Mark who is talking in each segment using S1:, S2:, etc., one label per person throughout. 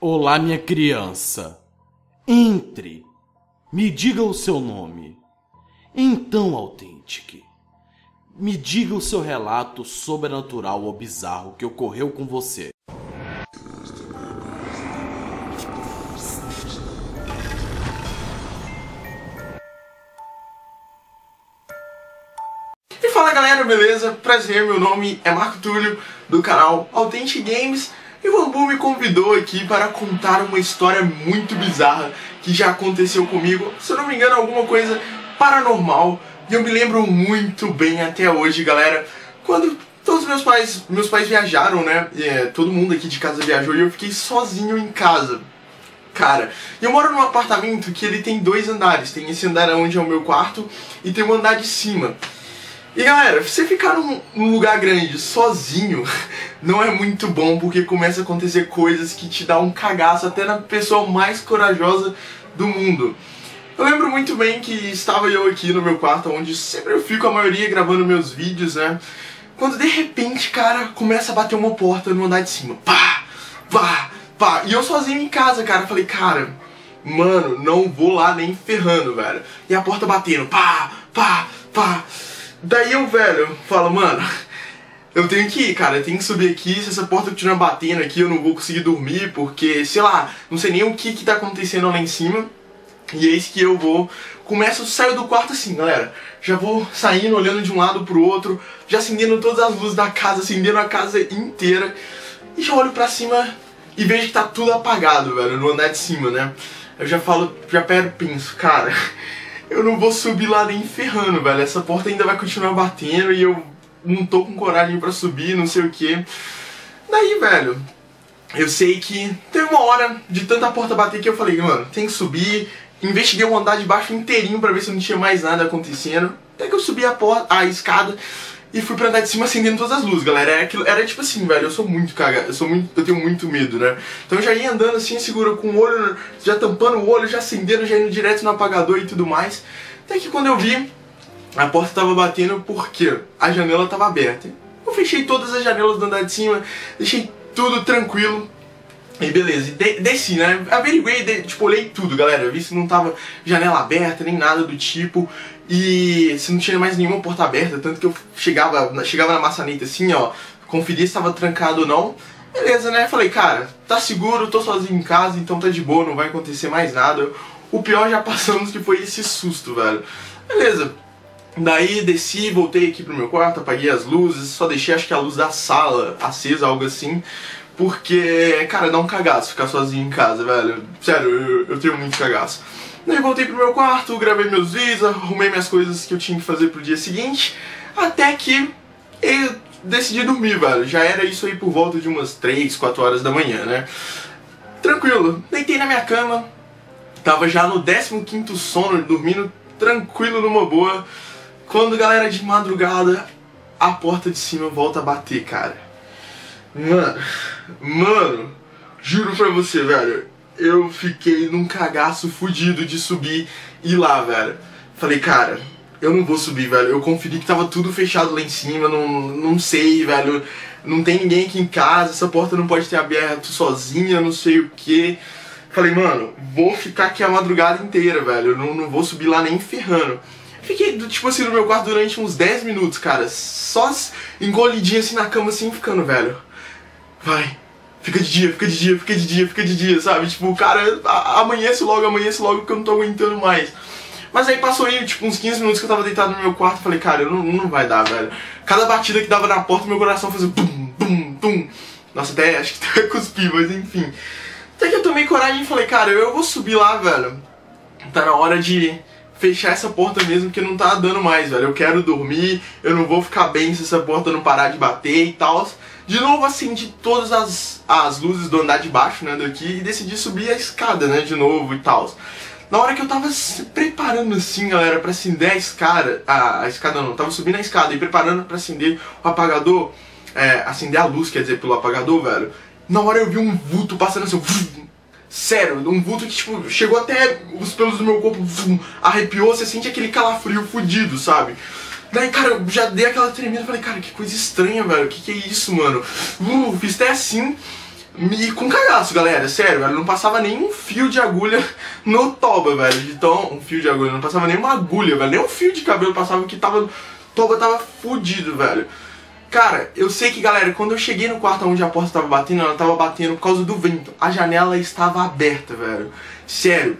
S1: Olá, minha criança. Entre. Me diga o seu nome. Então, Authentic, me diga o seu relato sobrenatural ou bizarro que ocorreu com você.
S2: E fala galera, beleza? Prazer, meu nome é Marco Túlio, do canal Authentic Games e o Bambu me convidou aqui para contar uma história muito bizarra que já aconteceu comigo, se eu não me engano, alguma coisa paranormal. E eu me lembro muito bem até hoje, galera, quando todos meus pais, meus pais viajaram, né? É, todo mundo aqui de casa viajou e eu fiquei sozinho em casa. Cara, eu moro num apartamento que ele tem dois andares. Tem esse andar onde é o meu quarto e tem um andar de cima. E galera, você ficar num, num, lugar grande sozinho não é muito bom porque começa a acontecer coisas que te dá um cagaço até na pessoa mais corajosa do mundo. Eu lembro muito bem que estava eu aqui no meu quarto, onde sempre eu fico a maioria gravando meus vídeos, né? Quando de repente, cara, começa a bater uma porta no andar de cima. Pá! Pá! Pá! E eu sozinho em casa, cara, falei, cara, mano, não vou lá nem ferrando, velho. E a porta batendo, pá! Pá! Pá! Daí eu, velho, falo, mano, eu tenho que ir, cara, eu tenho que subir aqui, se essa porta continuar batendo aqui eu não vou conseguir dormir, porque, sei lá, não sei nem o que que tá acontecendo lá em cima. E eis que eu vou, começo, saio do quarto assim, galera, já vou saindo, olhando de um lado pro outro, já acendendo todas as luzes da casa, acendendo a casa inteira, e já olho pra cima e vejo que tá tudo apagado, velho, no andar de cima, né? Eu já falo, já pego penso, cara, eu não vou subir lá nem ferrando, velho. Essa porta ainda vai continuar batendo e eu não tô com coragem para subir, não sei o que. Daí, velho, eu sei que teve uma hora de tanta porta bater que eu falei, mano, tem que subir. Investiguei o andar de baixo inteirinho para ver se não tinha mais nada acontecendo. Até que eu subi a porta, a escada e fui pra andar de cima acendendo todas as luzes, galera. Era, aquilo, era tipo assim, velho, eu sou muito cagado, eu sou muito. Eu tenho muito medo, né? Então eu já ia andando assim, segura com o olho, já tampando o olho, já acendendo, já indo direto no apagador e tudo mais. Até que quando eu vi, a porta tava batendo porque a janela tava aberta. Eu fechei todas as janelas do andar de cima, deixei tudo tranquilo. E beleza, de desci, né? Averiguei, de tipo, olhei tudo, galera. Eu vi se não tava janela aberta, nem nada do tipo. E se não tinha mais nenhuma porta aberta, tanto que eu chegava, chegava na maçaneta assim, ó, conferia se estava trancado ou não. Beleza, né? Falei, cara, tá seguro, tô sozinho em casa, então tá de boa, não vai acontecer mais nada. O pior já passamos que foi esse susto, velho. Beleza. Daí desci, voltei aqui pro meu quarto, apaguei as luzes, só deixei acho que a luz da sala acesa, algo assim. Porque, cara, dá um cagaço ficar sozinho em casa, velho. Sério, eu, eu tenho muito cagaço. Daí voltei pro meu quarto, gravei meus vídeos, arrumei minhas coisas que eu tinha que fazer pro dia seguinte. Até que eu decidi dormir, velho. Já era isso aí por volta de umas 3, 4 horas da manhã, né? Tranquilo. Deitei na minha cama. Tava já no 15 sono, dormindo tranquilo numa boa. Quando, galera, de madrugada, a porta de cima volta a bater, cara. Mano, mano, juro pra você, velho, eu fiquei num cagaço fudido de subir e ir lá, velho. Falei, cara, eu não vou subir, velho. Eu conferi que tava tudo fechado lá em cima, não, não sei, velho. Não tem ninguém aqui em casa, essa porta não pode ter aberto sozinha, não sei o que. Falei, mano, vou ficar aqui a madrugada inteira, velho. Eu não, não vou subir lá nem ferrando. Fiquei, tipo assim, no meu quarto durante uns 10 minutos, cara. Só engolidinho assim na cama, assim, ficando, velho vai, fica de dia, fica de dia, fica de dia, fica de dia, sabe? Tipo, cara, amanhece logo, amanhece logo porque eu não tô aguentando mais. Mas aí passou aí, tipo, uns 15 minutos que eu tava deitado no meu quarto e falei, cara, não, não vai dar, velho. Cada batida que dava na porta, meu coração fazia bum, bum, bum. Nossa, até acho que até cuspi, mas enfim. Até que eu tomei coragem e falei, cara, eu vou subir lá, velho. Tá na hora de fechar essa porta mesmo que não tá dando mais, velho. Eu quero dormir, eu não vou ficar bem se essa porta não parar de bater e tal. De novo acendi todas as, as luzes do andar de baixo, né, daqui, e decidi subir a escada, né, de novo e tal. Na hora que eu tava se preparando assim, galera, pra acender a escada, a, a escada não, tava subindo a escada e preparando pra acender o apagador, é, acender a luz, quer dizer, pelo apagador, velho. Na hora eu vi um vulto passando assim, sério, um vulto que, tipo, chegou até os pelos do meu corpo, arrepiou, você sente aquele calafrio fudido, sabe? Daí, cara, eu já dei aquela tremida, falei, cara, que coisa estranha, velho, que que é isso, mano? Uh, fiz até assim, me com cagaço, galera, sério, velho, não passava nem um fio de agulha no toba, velho, de tão, um fio de agulha, não passava nem uma agulha, velho, nem um fio de cabelo passava que tava, toba tava fudido, velho. Cara, eu sei que, galera, quando eu cheguei no quarto onde a porta tava batendo, ela tava batendo por causa do vento, a janela estava aberta, velho, sério.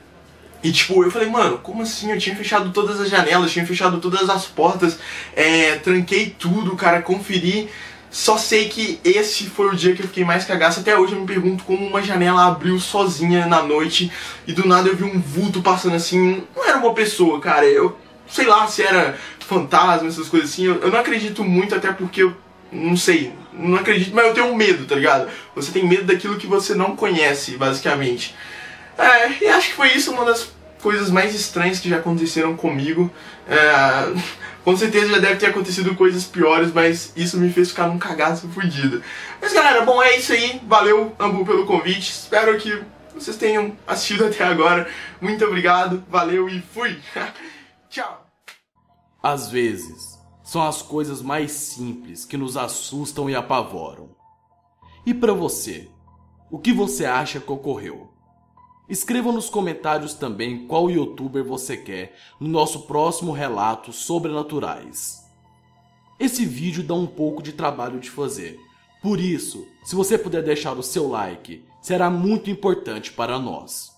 S2: E tipo, eu falei, mano, como assim? Eu tinha fechado todas as janelas, tinha fechado todas as portas, é, tranquei tudo, cara, conferi só sei que esse foi o dia que eu fiquei mais cagaço. Até hoje eu me pergunto como uma janela abriu sozinha na noite e do nada eu vi um vulto passando assim. Não era uma pessoa, cara. Eu sei lá se era fantasma, essas coisas assim. Eu, eu não acredito muito, até porque eu não sei. Não acredito, mas eu tenho medo, tá ligado? Você tem medo daquilo que você não conhece, basicamente. É, e acho que foi isso uma das coisas mais estranhas que já aconteceram comigo. É, com certeza já deve ter acontecido coisas piores, mas isso me fez ficar num cagaço fudido. Mas galera, bom, é isso aí. Valeu, Ambu, pelo convite. Espero que vocês tenham assistido até agora. Muito obrigado, valeu e fui! Tchau!
S1: Às vezes, são as coisas mais simples que nos assustam e apavoram. E para você, o que você acha que ocorreu? Escreva nos comentários também qual youtuber você quer no nosso próximo relato sobrenaturais. Esse vídeo dá um pouco de trabalho de fazer, por isso, se você puder deixar o seu like, será muito importante para nós.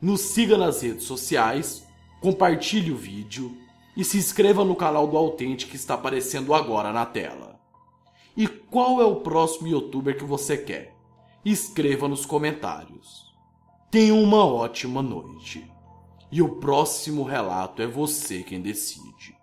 S1: Nos siga nas redes sociais, compartilhe o vídeo e se inscreva no canal do Authentic que está aparecendo agora na tela. E qual é o próximo youtuber que você quer? Escreva nos comentários. Tenha uma ótima noite. E o próximo relato é você quem decide.